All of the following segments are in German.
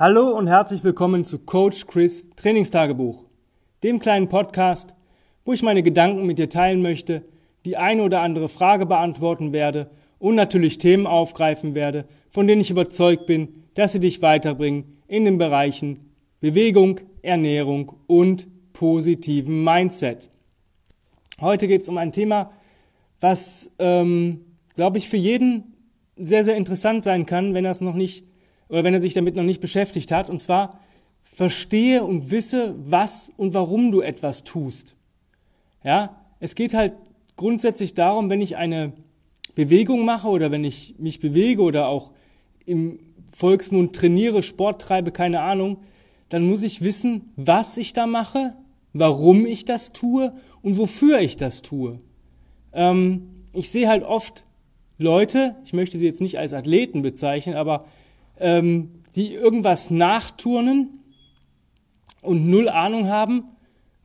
Hallo und herzlich willkommen zu Coach Chris Trainingstagebuch, dem kleinen Podcast, wo ich meine Gedanken mit dir teilen möchte, die eine oder andere Frage beantworten werde und natürlich Themen aufgreifen werde, von denen ich überzeugt bin, dass sie dich weiterbringen in den Bereichen Bewegung, Ernährung und positiven Mindset. Heute geht es um ein Thema, was, ähm, glaube ich, für jeden sehr, sehr interessant sein kann, wenn er es noch nicht oder wenn er sich damit noch nicht beschäftigt hat. Und zwar verstehe und wisse, was und warum du etwas tust. Ja, es geht halt grundsätzlich darum, wenn ich eine Bewegung mache oder wenn ich mich bewege oder auch im Volksmund trainiere, Sport treibe, keine Ahnung, dann muss ich wissen, was ich da mache, warum ich das tue und wofür ich das tue. Ähm, ich sehe halt oft Leute, ich möchte sie jetzt nicht als Athleten bezeichnen, aber ähm, die irgendwas nachturnen und null Ahnung haben,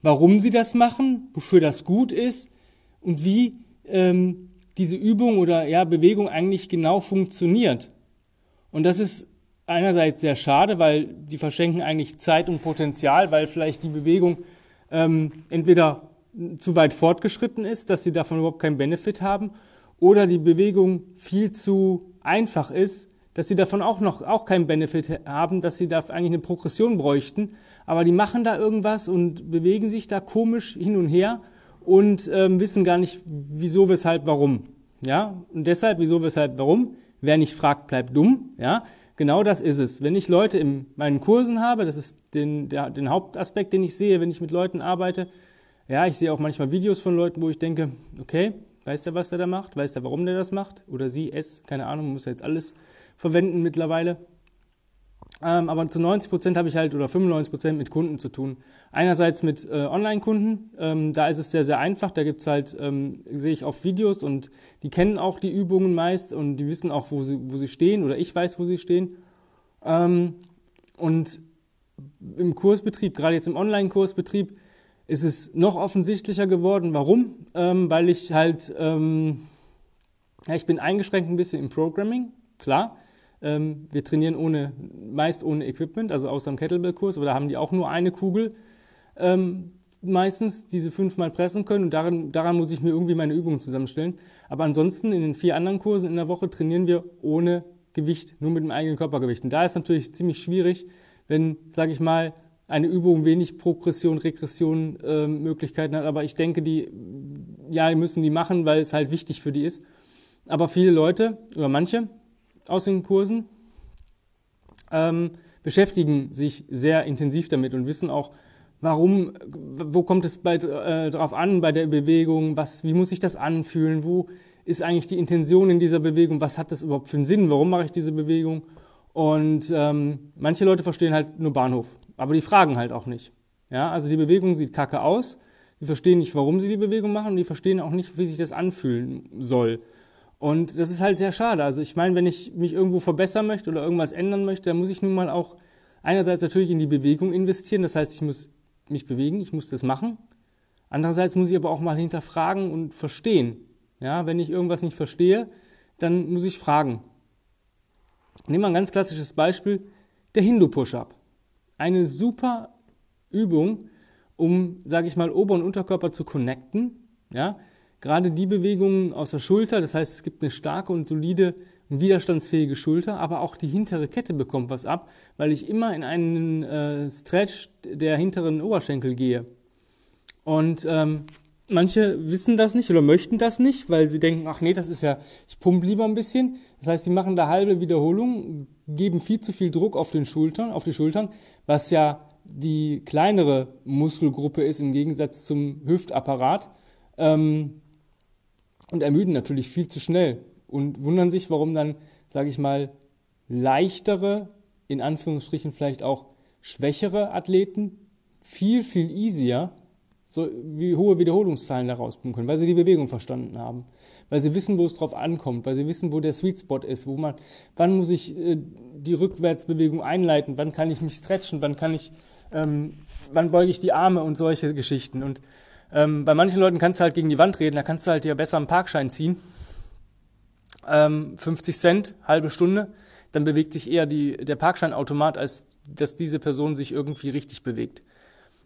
warum sie das machen, wofür das gut ist und wie ähm, diese Übung oder ja, Bewegung eigentlich genau funktioniert. Und das ist einerseits sehr schade, weil die verschenken eigentlich Zeit und Potenzial, weil vielleicht die Bewegung ähm, entweder zu weit fortgeschritten ist, dass sie davon überhaupt keinen Benefit haben, oder die Bewegung viel zu einfach ist, dass sie davon auch noch auch keinen Benefit haben, dass sie da eigentlich eine Progression bräuchten. Aber die machen da irgendwas und bewegen sich da komisch hin und her und ähm, wissen gar nicht, wieso, weshalb, warum. Ja, und deshalb, wieso, weshalb, warum. Wer nicht fragt, bleibt dumm. Ja, genau das ist es. Wenn ich Leute in meinen Kursen habe, das ist den, der, den Hauptaspekt, den ich sehe, wenn ich mit Leuten arbeite. Ja, ich sehe auch manchmal Videos von Leuten, wo ich denke, okay, weiß der, was der da macht? Weiß der, warum der das macht? Oder sie, es, keine Ahnung, muss ja jetzt alles verwenden mittlerweile. Ähm, aber zu 90 Prozent habe ich halt oder 95 Prozent mit Kunden zu tun. Einerseits mit äh, Online-Kunden, ähm, da ist es sehr, sehr einfach. Da gibt's halt, ähm, sehe ich auf Videos und die kennen auch die Übungen meist und die wissen auch, wo sie, wo sie stehen oder ich weiß, wo sie stehen. Ähm, und im Kursbetrieb, gerade jetzt im Online-Kursbetrieb, ist es noch offensichtlicher geworden. Warum? Ähm, weil ich halt, ähm, ja, ich bin eingeschränkt ein bisschen im Programming, klar. Ähm, wir trainieren ohne, meist ohne Equipment, also außer im Kettlebell-Kurs, aber da haben die auch nur eine Kugel ähm, meistens, die sie fünfmal pressen können und daran, daran muss ich mir irgendwie meine Übungen zusammenstellen. Aber ansonsten in den vier anderen Kursen in der Woche trainieren wir ohne Gewicht, nur mit dem eigenen Körpergewicht. Und da ist natürlich ziemlich schwierig, wenn, sage ich mal, eine Übung wenig Progression, Regression äh, Möglichkeiten hat. Aber ich denke, die, ja, die müssen die machen, weil es halt wichtig für die ist. Aber viele Leute oder manche aus den Kursen ähm, beschäftigen sich sehr intensiv damit und wissen auch, warum, wo kommt es bei, äh, drauf an bei der Bewegung, was, wie muss ich das anfühlen, wo ist eigentlich die Intention in dieser Bewegung, was hat das überhaupt für einen Sinn, warum mache ich diese Bewegung? Und ähm, manche Leute verstehen halt nur Bahnhof, aber die fragen halt auch nicht. Ja, also die Bewegung sieht kacke aus, die verstehen nicht, warum sie die Bewegung machen und die verstehen auch nicht, wie sich das anfühlen soll. Und das ist halt sehr schade. Also ich meine, wenn ich mich irgendwo verbessern möchte oder irgendwas ändern möchte, dann muss ich nun mal auch einerseits natürlich in die Bewegung investieren. Das heißt, ich muss mich bewegen, ich muss das machen. Andererseits muss ich aber auch mal hinterfragen und verstehen. Ja, wenn ich irgendwas nicht verstehe, dann muss ich fragen. Nehmen wir ein ganz klassisches Beispiel, der Hindu-Push-Up. Eine super Übung, um, sage ich mal, Ober- und Unterkörper zu connecten. Ja, gerade die Bewegungen aus der Schulter, das heißt, es gibt eine starke und solide und widerstandsfähige Schulter, aber auch die hintere Kette bekommt was ab, weil ich immer in einen äh, Stretch der hinteren Oberschenkel gehe. Und ähm, manche wissen das nicht oder möchten das nicht, weil sie denken, ach nee, das ist ja, ich pump lieber ein bisschen. Das heißt, sie machen da halbe Wiederholungen, geben viel zu viel Druck auf den Schultern, auf die Schultern, was ja die kleinere Muskelgruppe ist im Gegensatz zum Hüftapparat. Ähm, und ermüden natürlich viel zu schnell und wundern sich, warum dann, sage ich mal, leichtere, in Anführungsstrichen vielleicht auch schwächere Athleten viel, viel easier so wie hohe Wiederholungszahlen da rausbringen können, weil sie die Bewegung verstanden haben, weil sie wissen, wo es drauf ankommt, weil sie wissen, wo der Sweet Spot ist, wo man, wann muss ich äh, die Rückwärtsbewegung einleiten, wann kann ich mich stretchen, wann kann ich, ähm, wann beuge ich die Arme und solche Geschichten. Und ähm, bei manchen Leuten kannst du halt gegen die Wand reden, da kannst du halt dir besser einen Parkschein ziehen. Ähm, 50 Cent, halbe Stunde. dann bewegt sich eher die, der Parkscheinautomat, als dass diese Person sich irgendwie richtig bewegt.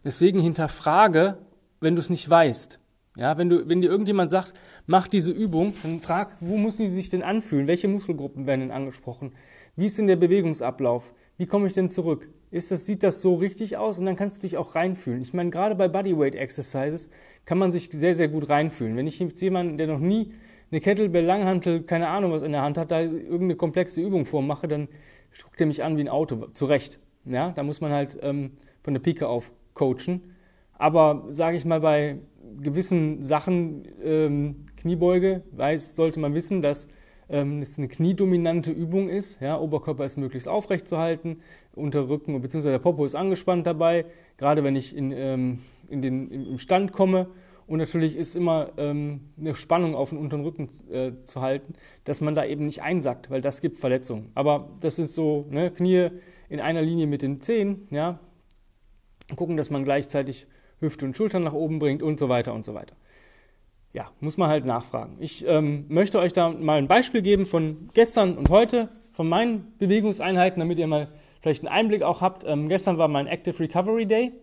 Deswegen hinterfrage, wenn du es nicht weißt. Ja, wenn du, wenn dir irgendjemand sagt, mach diese Übung, dann frag, wo muss sie sich denn anfühlen? Welche Muskelgruppen werden denn angesprochen? Wie ist denn der Bewegungsablauf? Wie komme ich denn zurück? Ist das, sieht das so richtig aus? Und dann kannst du dich auch reinfühlen. Ich meine, gerade bei Bodyweight Exercises kann man sich sehr, sehr gut reinfühlen. Wenn ich jetzt jemanden, der noch nie eine Kettlebell, Langhantel, keine Ahnung was in der Hand hat, da irgendeine komplexe Übung vormache, dann guckt er mich an wie ein Auto. Zu Recht. Ja, da muss man halt ähm, von der Pike auf coachen. Aber sage ich mal, bei gewissen Sachen, ähm, Kniebeuge, weiß, sollte man wissen, dass ähm, es eine kniedominante Übung ist. Ja, Oberkörper ist möglichst aufrecht zu halten, Unterrücken bzw. der Popo ist angespannt dabei, gerade wenn ich in, ähm, in den, im Stand komme. Und natürlich ist immer ähm, eine Spannung auf den unteren Rücken äh, zu halten, dass man da eben nicht einsackt, weil das gibt Verletzungen. Aber das ist so, ne, Knie in einer Linie mit den Zehen, ja, gucken, dass man gleichzeitig Hüfte und Schultern nach oben bringt und so weiter und so weiter. Ja, muss man halt nachfragen. Ich ähm, möchte euch da mal ein Beispiel geben von gestern und heute, von meinen Bewegungseinheiten, damit ihr mal vielleicht einen Einblick auch habt. Ähm, gestern war mein Active Recovery Day.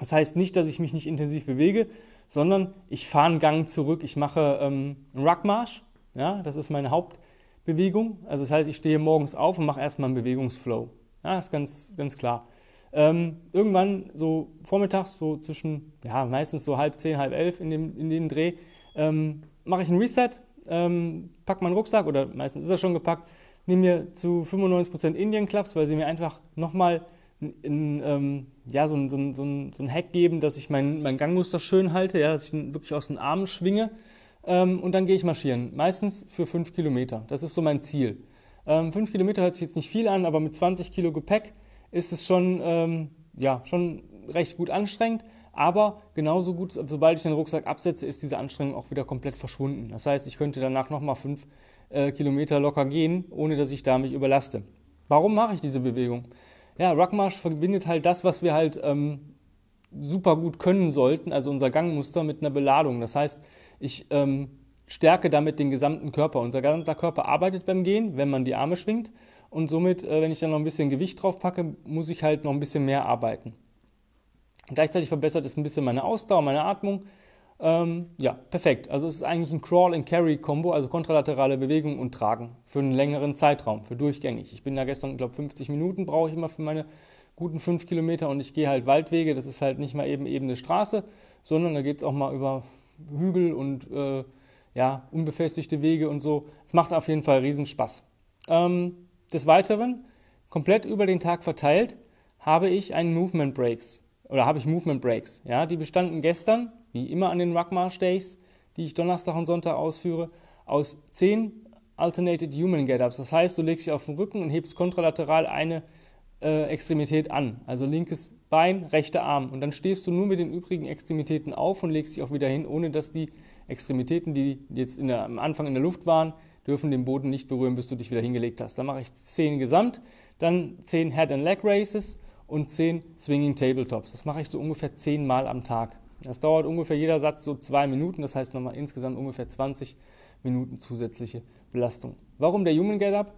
Das heißt nicht, dass ich mich nicht intensiv bewege, sondern ich fahre einen Gang zurück. Ich mache ähm, einen Ruckmarsch. Ja, das ist meine Hauptbewegung. Also das heißt, ich stehe morgens auf und mache erstmal einen Bewegungsflow. Ja, ist ganz, ganz klar. Ähm, irgendwann so vormittags, so zwischen, ja, meistens so halb zehn, halb elf in dem, in dem Dreh, ähm, mache ich einen Reset, ähm, packe meinen Rucksack oder meistens ist er schon gepackt, nehme mir zu 95% Indian Clubs, weil sie mir einfach nochmal ähm, ja, so, ein, so, so, so ein Hack geben, dass ich mein, mein Gangmuster schön halte, ja, dass ich ihn wirklich aus den Armen schwinge ähm, und dann gehe ich marschieren. Meistens für fünf Kilometer. Das ist so mein Ziel. Ähm, fünf Kilometer hört sich jetzt nicht viel an, aber mit 20 Kilo Gepäck ist es schon, ähm, ja, schon recht gut anstrengend. Aber genauso gut, sobald ich den Rucksack absetze, ist diese Anstrengung auch wieder komplett verschwunden. Das heißt, ich könnte danach nochmal fünf äh, Kilometer locker gehen, ohne dass ich da mich überlaste. Warum mache ich diese Bewegung? Ja, Ruckmarsch verbindet halt das, was wir halt ähm, super gut können sollten, also unser Gangmuster mit einer Beladung. Das heißt, ich ähm, stärke damit den gesamten Körper. Unser gesamter Körper arbeitet beim Gehen, wenn man die Arme schwingt. Und somit, äh, wenn ich dann noch ein bisschen Gewicht drauf packe, muss ich halt noch ein bisschen mehr arbeiten. Gleichzeitig verbessert es ein bisschen meine Ausdauer, meine Atmung. Ähm, ja, perfekt. Also es ist eigentlich ein Crawl-and-Carry-Kombo, also kontralaterale Bewegung und Tragen für einen längeren Zeitraum, für durchgängig. Ich bin da gestern, ich glaube 50 Minuten brauche ich immer für meine guten 5 Kilometer und ich gehe halt Waldwege. Das ist halt nicht mal eben ebene Straße, sondern da geht es auch mal über Hügel und äh, ja, unbefestigte Wege und so. Es macht auf jeden Fall riesen Spaß. Ähm, des Weiteren, komplett über den Tag verteilt, habe ich einen Movement Breaks oder habe ich Movement Breaks. Ja, die bestanden gestern wie immer an den Ruckmarch Days, die ich Donnerstag und Sonntag ausführe, aus zehn Alternated Human Get-Ups. Das heißt, du legst dich auf den Rücken und hebst kontralateral eine äh, Extremität an, also linkes Bein, rechter Arm. Und dann stehst du nur mit den übrigen Extremitäten auf und legst dich auch wieder hin, ohne dass die Extremitäten, die jetzt der, am Anfang in der Luft waren, dürfen den Boden nicht berühren, bis du dich wieder hingelegt hast. Dann mache ich zehn gesamt, dann zehn Head and Leg Races und zehn Swinging Tabletops. Das mache ich so ungefähr zehnmal am Tag. Das dauert ungefähr jeder Satz so zwei Minuten, das heißt nochmal insgesamt ungefähr 20 Minuten zusätzliche Belastung. Warum der Human Get Up?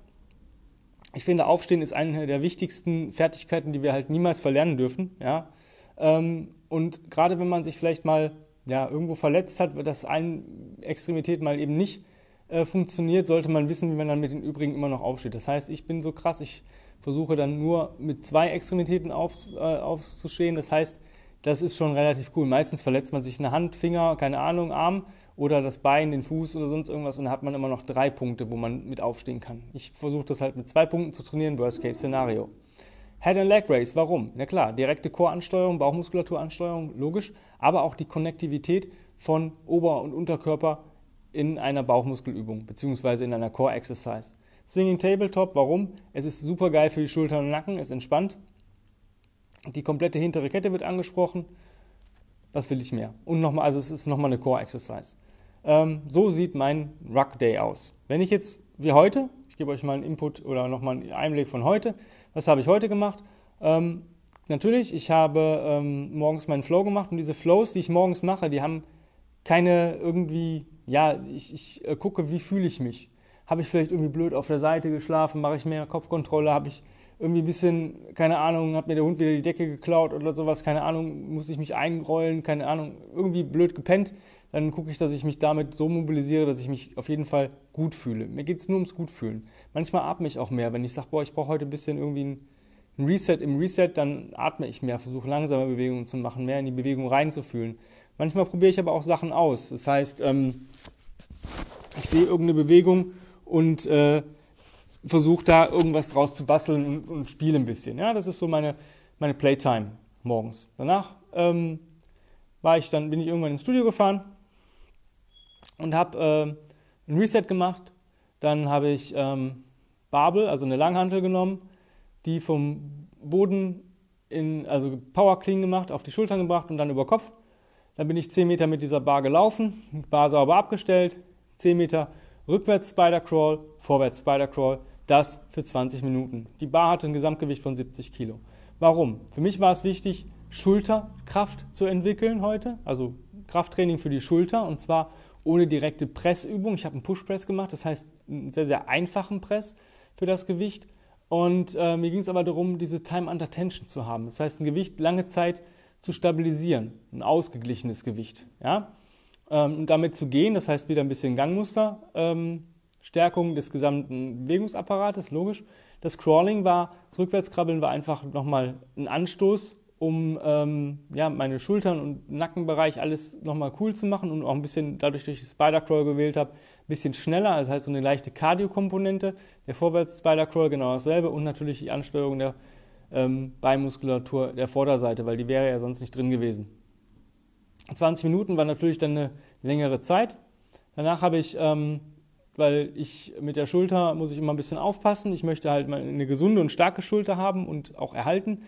Ich finde, Aufstehen ist eine der wichtigsten Fertigkeiten, die wir halt niemals verlernen dürfen. Ja? Ähm, und gerade wenn man sich vielleicht mal ja, irgendwo verletzt hat, dass eine Extremität mal eben nicht äh, funktioniert, sollte man wissen, wie man dann mit den übrigen immer noch aufsteht. Das heißt, ich bin so krass, ich versuche dann nur mit zwei Extremitäten auf, äh, aufzustehen. Das heißt, das ist schon relativ cool. Meistens verletzt man sich eine Hand, Finger, keine Ahnung, Arm oder das Bein, den Fuß oder sonst irgendwas und dann hat man immer noch drei Punkte, wo man mit aufstehen kann. Ich versuche das halt mit zwei Punkten zu trainieren, Worst-Case-Szenario. Head and Leg Race, warum? Na klar, direkte Core-Ansteuerung, Bauchmuskulaturansteuerung, logisch, aber auch die Konnektivität von Ober- und Unterkörper in einer Bauchmuskelübung beziehungsweise in einer Core-Exercise. Swinging Tabletop, warum? Es ist super geil für die Schultern und Nacken, es entspannt. Die komplette hintere Kette wird angesprochen. Was will ich mehr? Und nochmal, also es ist nochmal eine Core-Exercise. Ähm, so sieht mein Ruck Day aus. Wenn ich jetzt, wie heute, ich gebe euch mal einen Input oder nochmal einen Einblick von heute. Was habe ich heute gemacht? Ähm, natürlich, ich habe ähm, morgens meinen Flow gemacht und diese Flows, die ich morgens mache, die haben keine irgendwie, ja, ich, ich äh, gucke, wie fühle ich mich. Habe ich vielleicht irgendwie blöd auf der Seite geschlafen? Mache ich mehr Kopfkontrolle? Habe ich irgendwie ein bisschen, keine Ahnung, hat mir der Hund wieder die Decke geklaut oder sowas, keine Ahnung, muss ich mich einrollen, keine Ahnung, irgendwie blöd gepennt, dann gucke ich, dass ich mich damit so mobilisiere, dass ich mich auf jeden Fall gut fühle. Mir geht es nur ums Gutfühlen. Manchmal atme ich auch mehr. Wenn ich sage, boah, ich brauche heute ein bisschen irgendwie ein, Reset im Reset, dann atme ich mehr, versuche langsame Bewegungen zu machen, mehr in die Bewegung reinzufühlen. Manchmal probiere ich aber auch Sachen aus. Das heißt, ähm, ich sehe irgendeine Bewegung und äh, versuche da irgendwas draus zu basteln und, und spiele ein bisschen. Ja, das ist so meine, meine Playtime morgens. Danach ähm, war ich dann, bin ich irgendwann ins Studio gefahren und habe äh, ein Reset gemacht. Dann habe ich ähm, Babel, also eine Langhantel genommen, die vom Boden in, also Power Clean gemacht, auf die Schultern gebracht und dann über Kopf. Dann bin ich 10 Meter mit dieser Bar gelaufen, Bar sauber abgestellt, 10 Meter rückwärts Spider Crawl, vorwärts Spider Crawl, das für 20 Minuten. Die Bar hatte ein Gesamtgewicht von 70 Kilo. Warum? Für mich war es wichtig, Schulterkraft zu entwickeln heute, also Krafttraining für die Schulter und zwar ohne direkte Pressübung. Ich habe einen Push-Press gemacht, das heißt einen sehr, sehr einfachen Press für das Gewicht. Und äh, mir ging es aber darum, diese Time under Tension zu haben. Das heißt, ein Gewicht lange Zeit zu stabilisieren, ein ausgeglichenes Gewicht. Ja? Ähm, und damit zu gehen, das heißt wieder ein bisschen Gangmuster, ähm, Stärkung des gesamten Bewegungsapparates, logisch. Das Crawling war, das Rückwärtskrabbeln war einfach nochmal ein Anstoß, um ähm, ja, meine Schultern und Nackenbereich alles nochmal cool zu machen und auch ein bisschen, dadurch, dass ich Spider-Crawl gewählt habe, ein bisschen schneller, das heißt so eine leichte Cardio-Komponente. Der Vorwärts-Spider-Crawl genau dasselbe und natürlich die Ansteuerung der ähm, Beinmuskulatur der Vorderseite, weil die wäre ja sonst nicht drin gewesen. 20 Minuten war natürlich dann eine längere Zeit. Danach habe ich, ähm, weil ich mit der Schulter muss ich immer ein bisschen aufpassen. Ich möchte halt mal eine gesunde und starke Schulter haben und auch erhalten.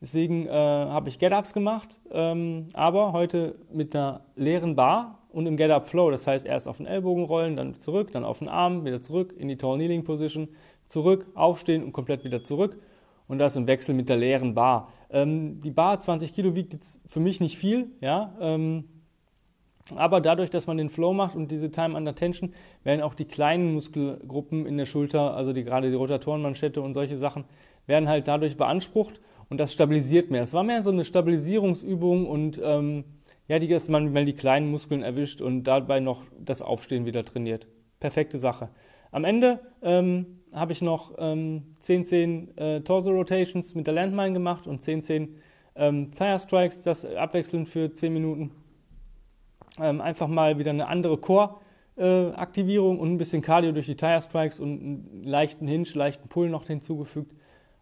Deswegen äh, habe ich Get-Ups gemacht, ähm, aber heute mit einer leeren Bar und im Get-Up Flow. Das heißt, erst auf den Ellbogen rollen, dann zurück, dann auf den Arm, wieder zurück in die Tall Kneeling Position, zurück, aufstehen und komplett wieder zurück. Und das im Wechsel mit der leeren Bar. Ähm, die Bar 20 Kilo wiegt jetzt für mich nicht viel, ja. Ähm, aber dadurch, dass man den Flow macht und diese Time under Tension, werden auch die kleinen Muskelgruppen in der Schulter, also die, gerade die Rotatorenmanschette und solche Sachen, werden halt dadurch beansprucht und das stabilisiert mehr. Es war mehr so eine Stabilisierungsübung und ähm, ja, die, dass man mal die kleinen Muskeln erwischt und dabei noch das Aufstehen wieder trainiert. Perfekte Sache. Am Ende ähm, habe ich noch ähm, 10-10 äh, Torso Rotations mit der Landmine gemacht und 10-10 ähm, Tire Strikes, das abwechselnd für 10 Minuten. Ähm, einfach mal wieder eine andere Core-Aktivierung äh, und ein bisschen Cardio durch die Tire Strikes und einen leichten Hinge, leichten Pull noch hinzugefügt.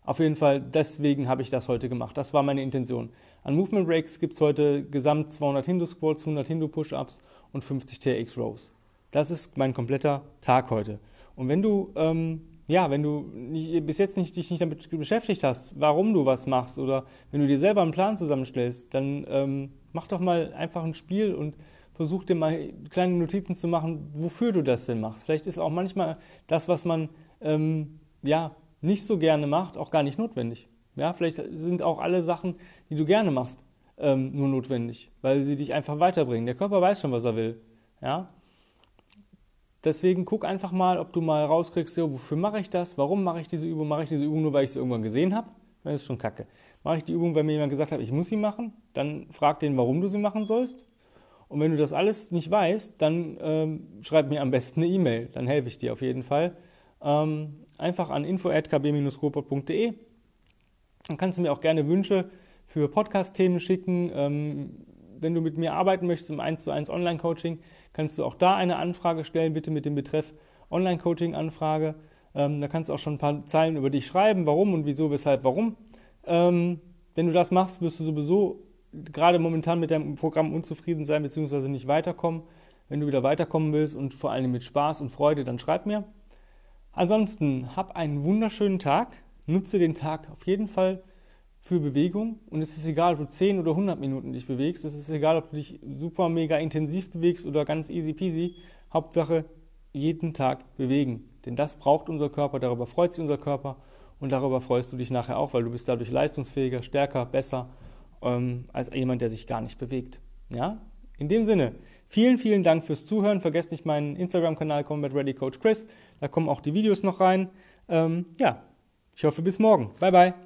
Auf jeden Fall, deswegen habe ich das heute gemacht. Das war meine Intention. An Movement Breaks gibt es heute gesamt 200 Hindu Squats, 100 Hindu Push-Ups und 50 TX Rows. Das ist mein kompletter Tag heute. Und wenn du, ähm, ja, wenn du nicht, bis jetzt nicht, dich nicht damit beschäftigt hast, warum du was machst oder wenn du dir selber einen Plan zusammenstellst, dann ähm, mach doch mal einfach ein Spiel und versuch dir mal kleine Notizen zu machen, wofür du das denn machst. Vielleicht ist auch manchmal das, was man ähm, ja nicht so gerne macht, auch gar nicht notwendig. Ja, vielleicht sind auch alle Sachen, die du gerne machst, ähm, nur notwendig, weil sie dich einfach weiterbringen. Der Körper weiß schon, was er will. Ja? Deswegen guck einfach mal, ob du mal rauskriegst, so, wofür mache ich das? Warum mache ich diese Übung? Mache ich diese Übung nur, weil ich sie irgendwann gesehen habe? Dann ist schon kacke. Mache ich die Übung, weil mir jemand gesagt hat, ich muss sie machen? Dann frag den, warum du sie machen sollst. Und wenn du das alles nicht weißt, dann ähm, schreib mir am besten eine E-Mail. Dann helfe ich dir auf jeden Fall. Ähm, einfach an info.kb-robot.de. Dann kannst du mir auch gerne Wünsche für Podcast-Themen schicken. Ähm, wenn du mit mir arbeiten möchtest im 1 zu 1 Online-Coaching, kannst du auch da eine Anfrage stellen, bitte mit dem Betreff Online-Coaching-Anfrage. Ähm, da kannst du auch schon ein paar Zeilen über dich schreiben, warum und wieso, weshalb, warum. Ähm, wenn du das machst, wirst du sowieso gerade momentan mit deinem Programm unzufrieden sein bzw. nicht weiterkommen. Wenn du wieder weiterkommen willst und vor allem mit Spaß und Freude, dann schreib mir. Ansonsten hab einen wunderschönen Tag. Nutze den Tag auf jeden Fall für Bewegung. Und es ist egal, ob du 10 oder 100 Minuten dich bewegst. Es ist egal, ob du dich super mega intensiv bewegst oder ganz easy peasy. Hauptsache jeden Tag bewegen. Denn das braucht unser Körper, darüber freut sich unser Körper und darüber freust du dich nachher auch, weil du bist dadurch leistungsfähiger, stärker, besser ähm, als jemand, der sich gar nicht bewegt. Ja? In dem Sinne, vielen, vielen Dank fürs Zuhören. Vergesst nicht meinen Instagram-Kanal Combat Ready Coach Chris. Da kommen auch die Videos noch rein. Ähm, ja, ich hoffe bis morgen. Bye, bye.